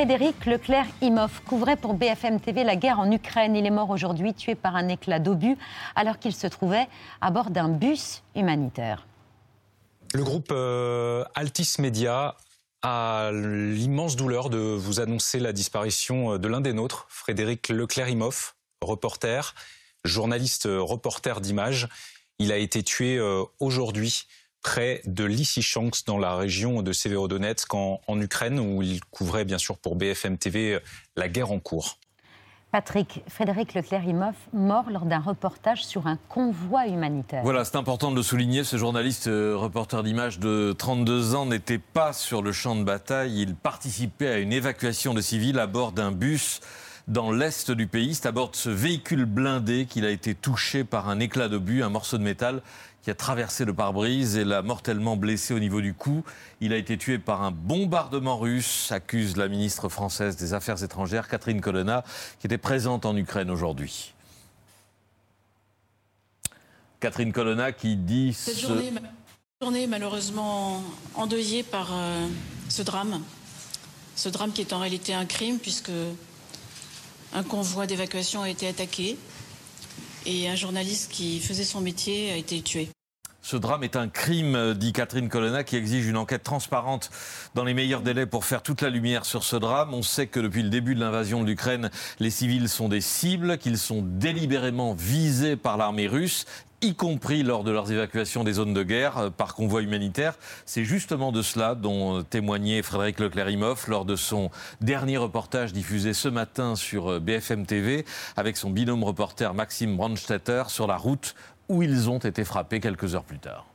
Frédéric Leclerc-Imhoff couvrait pour BFM TV la guerre en Ukraine. Il est mort aujourd'hui, tué par un éclat d'obus, alors qu'il se trouvait à bord d'un bus humanitaire. Le groupe euh, Altis Media a l'immense douleur de vous annoncer la disparition de l'un des nôtres, Frédéric Leclerc-Imhoff, reporter, journaliste reporter d'images. Il a été tué euh, aujourd'hui près de Lysychansk dans la région de Severodonetsk en, en Ukraine où il couvrait bien sûr pour BFM TV euh, la guerre en cours. Patrick, Frédéric Leclerc-Imhoff, mort lors d'un reportage sur un convoi humanitaire. Voilà, c'est important de le souligner. Ce journaliste euh, reporter d'images de 32 ans n'était pas sur le champ de bataille. Il participait à une évacuation de civils à bord d'un bus dans l'est du pays. C'est à bord de ce véhicule blindé qu'il a été touché par un éclat d'obus, un morceau de métal qui a traversé le pare-brise et l'a mortellement blessé au niveau du cou. Il a été tué par un bombardement russe, accuse la ministre française des Affaires étrangères, Catherine Colonna, qui était présente en Ukraine aujourd'hui. Catherine Colonna qui dit... Cette journée, journée malheureusement endeuillée par euh, ce drame. Ce drame qui est en réalité un crime puisque un convoi d'évacuation a été attaqué et un journaliste qui faisait son métier a été tué. Ce drame est un crime, dit Catherine Colonna, qui exige une enquête transparente dans les meilleurs délais pour faire toute la lumière sur ce drame. On sait que depuis le début de l'invasion de l'Ukraine, les civils sont des cibles, qu'ils sont délibérément visés par l'armée russe y compris lors de leurs évacuations des zones de guerre euh, par convoi humanitaire. C'est justement de cela dont témoignait Frédéric Leclerc-Imhoff lors de son dernier reportage diffusé ce matin sur euh, BFM TV avec son binôme reporter Maxime Brandstetter sur la route où ils ont été frappés quelques heures plus tard.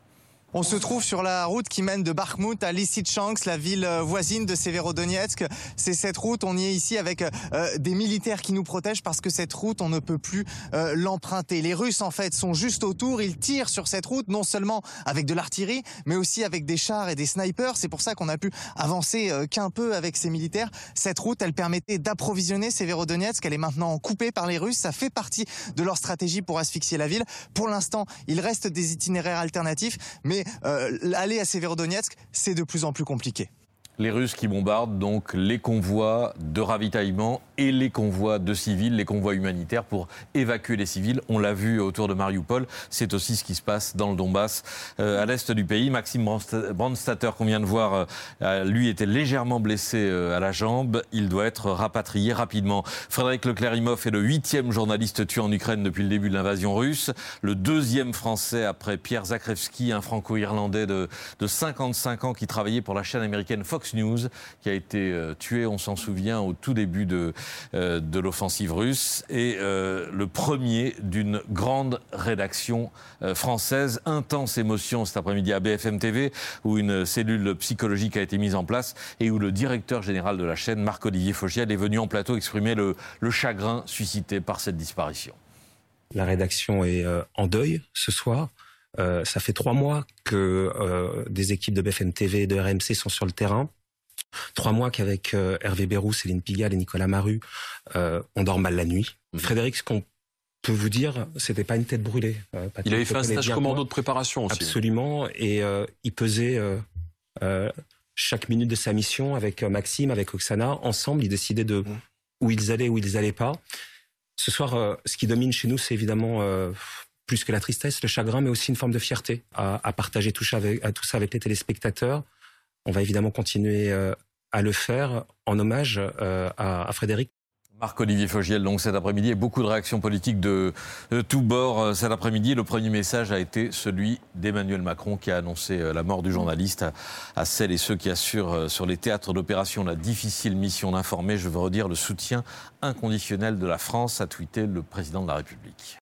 On se trouve sur la route qui mène de Bakhmut à Lysychansk, la ville euh, voisine de Severodonetsk. C'est cette route, on y est ici avec euh, des militaires qui nous protègent parce que cette route, on ne peut plus euh, l'emprunter. Les Russes, en fait, sont juste autour. Ils tirent sur cette route, non seulement avec de l'artillerie, mais aussi avec des chars et des snipers. C'est pour ça qu'on a pu avancer qu'un peu avec ces militaires. Cette route, elle permettait d'approvisionner Severodonetsk. Elle est maintenant coupée par les Russes. Ça fait partie de leur stratégie pour asphyxier la ville. Pour l'instant, il reste des itinéraires alternatifs, mais euh, aller à Severodonetsk, c'est de plus en plus compliqué. Les Russes qui bombardent donc les convois de ravitaillement et les convois de civils, les convois humanitaires pour évacuer les civils. On l'a vu autour de Mariupol. C'est aussi ce qui se passe dans le Donbass, euh, à l'est du pays. Maxime Brandstatter, qu'on vient de voir, euh, lui était légèrement blessé euh, à la jambe. Il doit être rapatrié rapidement. Frédéric Leclerc-Imhoff est le huitième journaliste tué en Ukraine depuis le début de l'invasion russe. Le deuxième français après Pierre Zakrevski, un franco-irlandais de, de 55 ans qui travaillait pour la chaîne américaine Fox News, qui a été euh, tué, on s'en souvient, au tout début de, euh, de l'offensive russe, et euh, le premier d'une grande rédaction française. Intense émotion cet après-midi à BFM TV, où une cellule psychologique a été mise en place et où le directeur général de la chaîne, Marc-Olivier Fogiel, est venu en plateau exprimer le, chagrin suscité par cette disparition. La rédaction est en deuil ce soir. Ça fait trois mois que des équipes de BFM TV et de RMC sont sur le terrain. Trois mois qu'avec euh, Hervé Bérou, Céline Pigalle et Nicolas Maru, on dort mal la nuit. Mmh. Frédéric, ce qu'on peut vous dire, c'était pas une tête brûlée. il avait fait un stage commando de préparation aussi. Absolument, et il pesait chaque minute de sa mission avec Maxime, avec Oksana. Ensemble, ils décidaient de mmh. où ils allaient, où ils allaient pas. Ce soir, ce qui domine chez nous, c'est évidemment plus que la tristesse, le chagrin, mais aussi une forme de fierté à, partager tout ça, avec, tout ça avec les téléspectateurs. On va évidemment continuer euh, à le faire en hommage euh, à, Frédéric. Marc-Olivier Fogiel, donc cet après-midi, et beaucoup de réactions politiques de, tous bords euh, cet après-midi. Le premier message a été celui d'Emmanuel Macron qui a annoncé la mort du journaliste à, celles et ceux qui assurent sur les théâtres d'opération la difficile mission d'informer. Je veux redire le soutien inconditionnel de la France, a tweeté le président de la République.